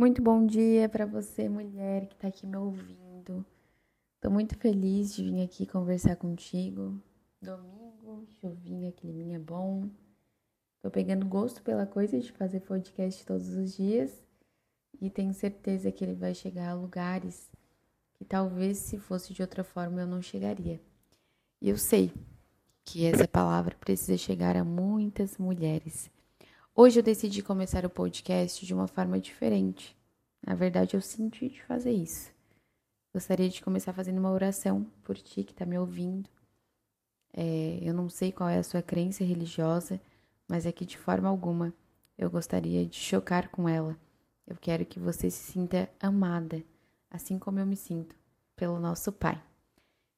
Muito bom dia para você, mulher que está aqui me ouvindo. Estou muito feliz de vir aqui conversar contigo. Domingo, chuvinha, climinha bom. Estou pegando gosto pela coisa de fazer podcast todos os dias e tenho certeza que ele vai chegar a lugares que talvez se fosse de outra forma eu não chegaria. E eu sei que essa palavra precisa chegar a muitas mulheres. Hoje eu decidi começar o podcast de uma forma diferente. Na verdade, eu senti de fazer isso. Gostaria de começar fazendo uma oração por ti que está me ouvindo. É, eu não sei qual é a sua crença religiosa, mas é que de forma alguma eu gostaria de chocar com ela. Eu quero que você se sinta amada, assim como eu me sinto, pelo nosso Pai.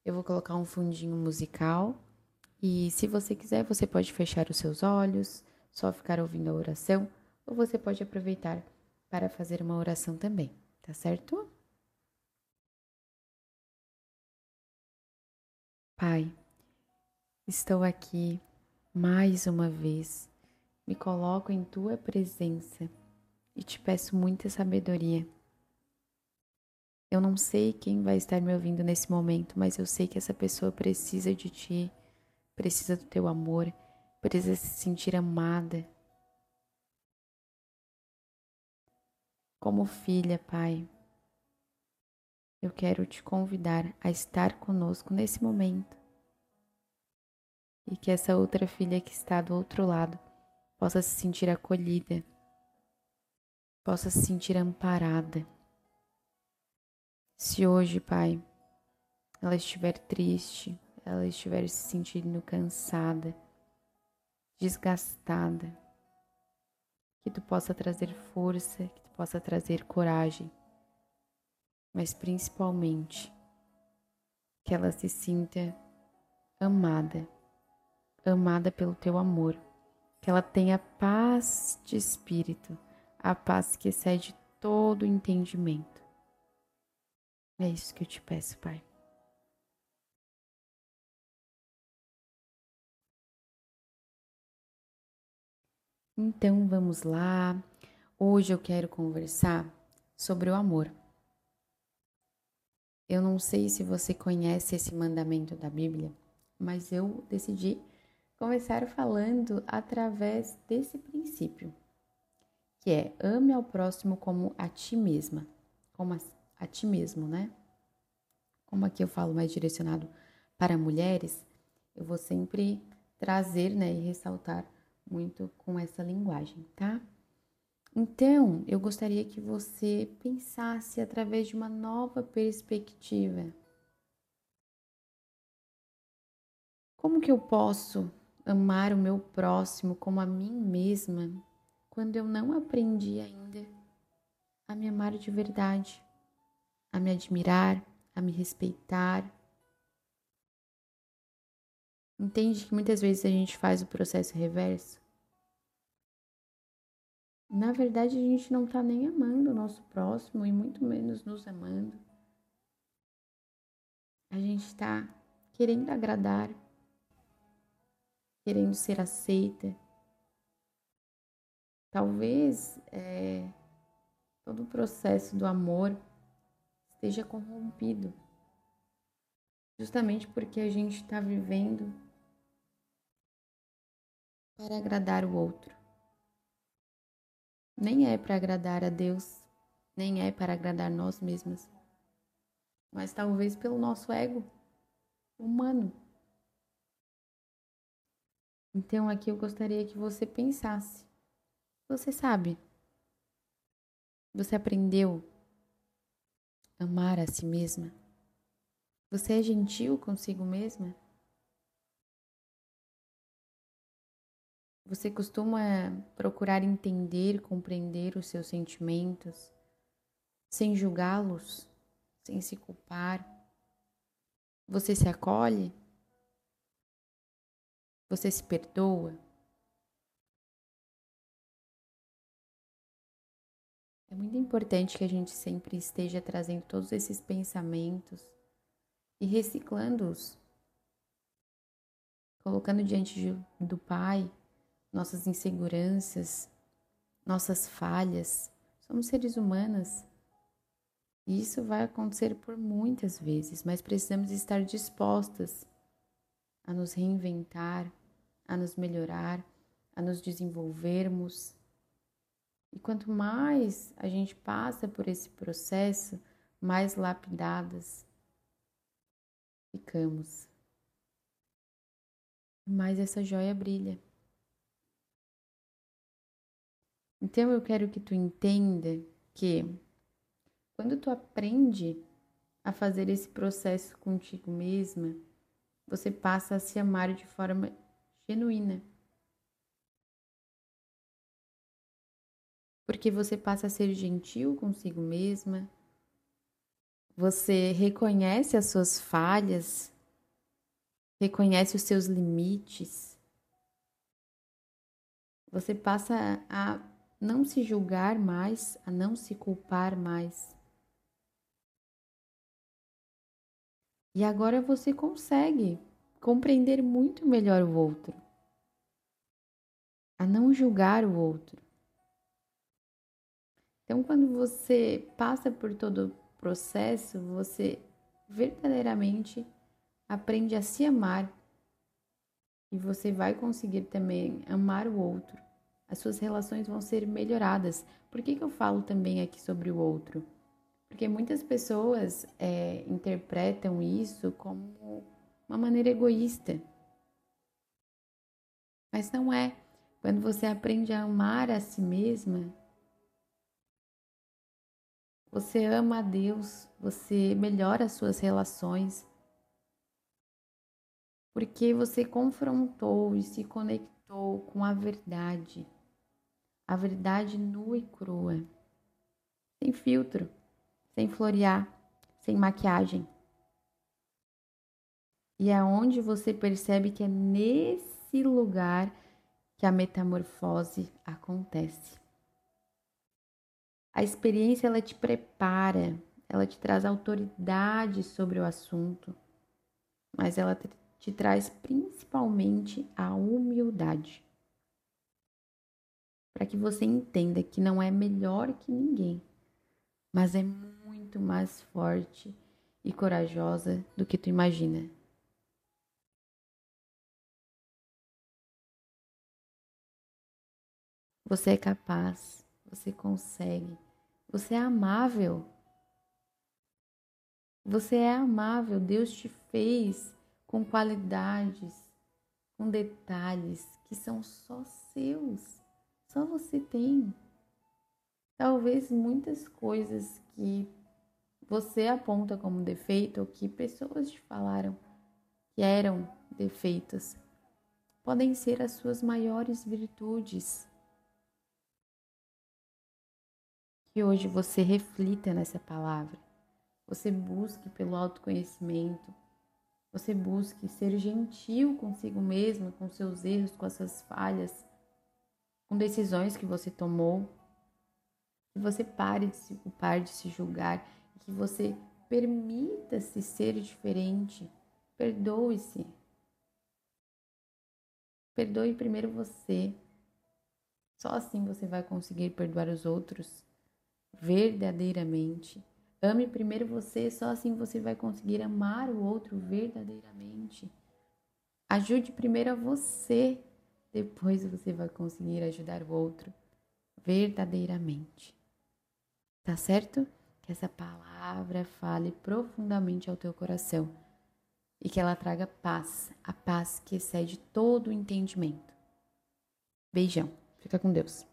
Eu vou colocar um fundinho musical e, se você quiser, você pode fechar os seus olhos só ficar ouvindo a oração, ou você pode aproveitar para fazer uma oração também, tá certo? Pai, estou aqui mais uma vez, me coloco em tua presença e te peço muita sabedoria. Eu não sei quem vai estar me ouvindo nesse momento, mas eu sei que essa pessoa precisa de ti, precisa do teu amor precisa se sentir amada. Como filha, Pai, eu quero te convidar a estar conosco nesse momento e que essa outra filha que está do outro lado possa se sentir acolhida, possa se sentir amparada. Se hoje, Pai, ela estiver triste, ela estiver se sentindo cansada, desgastada. Que tu possa trazer força, que tu possa trazer coragem, mas principalmente que ela se sinta amada, amada pelo teu amor, que ela tenha paz de espírito, a paz que excede todo entendimento. É isso que eu te peço, Pai. Então vamos lá. Hoje eu quero conversar sobre o amor. Eu não sei se você conhece esse mandamento da Bíblia, mas eu decidi começar falando através desse princípio, que é ame ao próximo como a ti mesma, como a, a ti mesmo, né? Como aqui eu falo mais direcionado para mulheres, eu vou sempre trazer, né, e ressaltar muito com essa linguagem, tá? Então, eu gostaria que você pensasse através de uma nova perspectiva. Como que eu posso amar o meu próximo como a mim mesma quando eu não aprendi ainda a me amar de verdade, a me admirar, a me respeitar? Entende que muitas vezes a gente faz o processo reverso? Na verdade, a gente não está nem amando o nosso próximo e muito menos nos amando. A gente está querendo agradar, querendo ser aceita. Talvez é, todo o processo do amor esteja corrompido, justamente porque a gente está vivendo para agradar o outro nem é para agradar a Deus, nem é para agradar nós mesmas, mas talvez pelo nosso ego humano. Então aqui eu gostaria que você pensasse. Você sabe? Você aprendeu a amar a si mesma? Você é gentil consigo mesma? Você costuma procurar entender, compreender os seus sentimentos, sem julgá-los, sem se culpar? Você se acolhe? Você se perdoa? É muito importante que a gente sempre esteja trazendo todos esses pensamentos e reciclando-os, colocando diante do Pai nossas inseguranças, nossas falhas, Somos seres humanos. E isso vai acontecer por muitas vezes, mas precisamos estar dispostas a nos reinventar, a nos melhorar, a nos desenvolvermos. E quanto mais a gente passa por esse processo, mais lapidadas ficamos. Mais essa joia brilha. Então eu quero que tu entenda que quando tu aprende a fazer esse processo contigo mesma, você passa a se amar de forma genuína. Porque você passa a ser gentil consigo mesma, você reconhece as suas falhas, reconhece os seus limites, você passa a não se julgar mais, a não se culpar mais. E agora você consegue compreender muito melhor o outro, a não julgar o outro. Então, quando você passa por todo o processo, você verdadeiramente aprende a se amar e você vai conseguir também amar o outro as suas relações vão ser melhoradas. Por que, que eu falo também aqui sobre o outro? Porque muitas pessoas é, interpretam isso como uma maneira egoísta. Mas não é. Quando você aprende a amar a si mesma, você ama a Deus, você melhora as suas relações, porque você confrontou e se conectou com a verdade a verdade nua e crua, sem filtro, sem florear, sem maquiagem. E é onde você percebe que é nesse lugar que a metamorfose acontece. A experiência ela te prepara, ela te traz autoridade sobre o assunto, mas ela te traz principalmente a humildade para que você entenda que não é melhor que ninguém, mas é muito mais forte e corajosa do que tu imagina. Você é capaz, você consegue, você é amável. Você é amável, Deus te fez com qualidades, com detalhes que são só seus. Só você tem. Talvez muitas coisas que você aponta como defeito ou que pessoas te falaram que eram defeitos podem ser as suas maiores virtudes. Que hoje você reflita nessa palavra. Você busque pelo autoconhecimento. Você busque ser gentil consigo mesmo, com seus erros, com as suas falhas com decisões que você tomou. Que você pare de se culpar, de se julgar, que você permita-se ser diferente. Perdoe-se. Perdoe primeiro você. Só assim você vai conseguir perdoar os outros verdadeiramente. Ame primeiro você, só assim você vai conseguir amar o outro verdadeiramente. Ajude primeiro a você depois você vai conseguir ajudar o outro verdadeiramente. Tá certo? Que essa palavra fale profundamente ao teu coração e que ela traga paz, a paz que excede todo o entendimento. Beijão. Fica com Deus.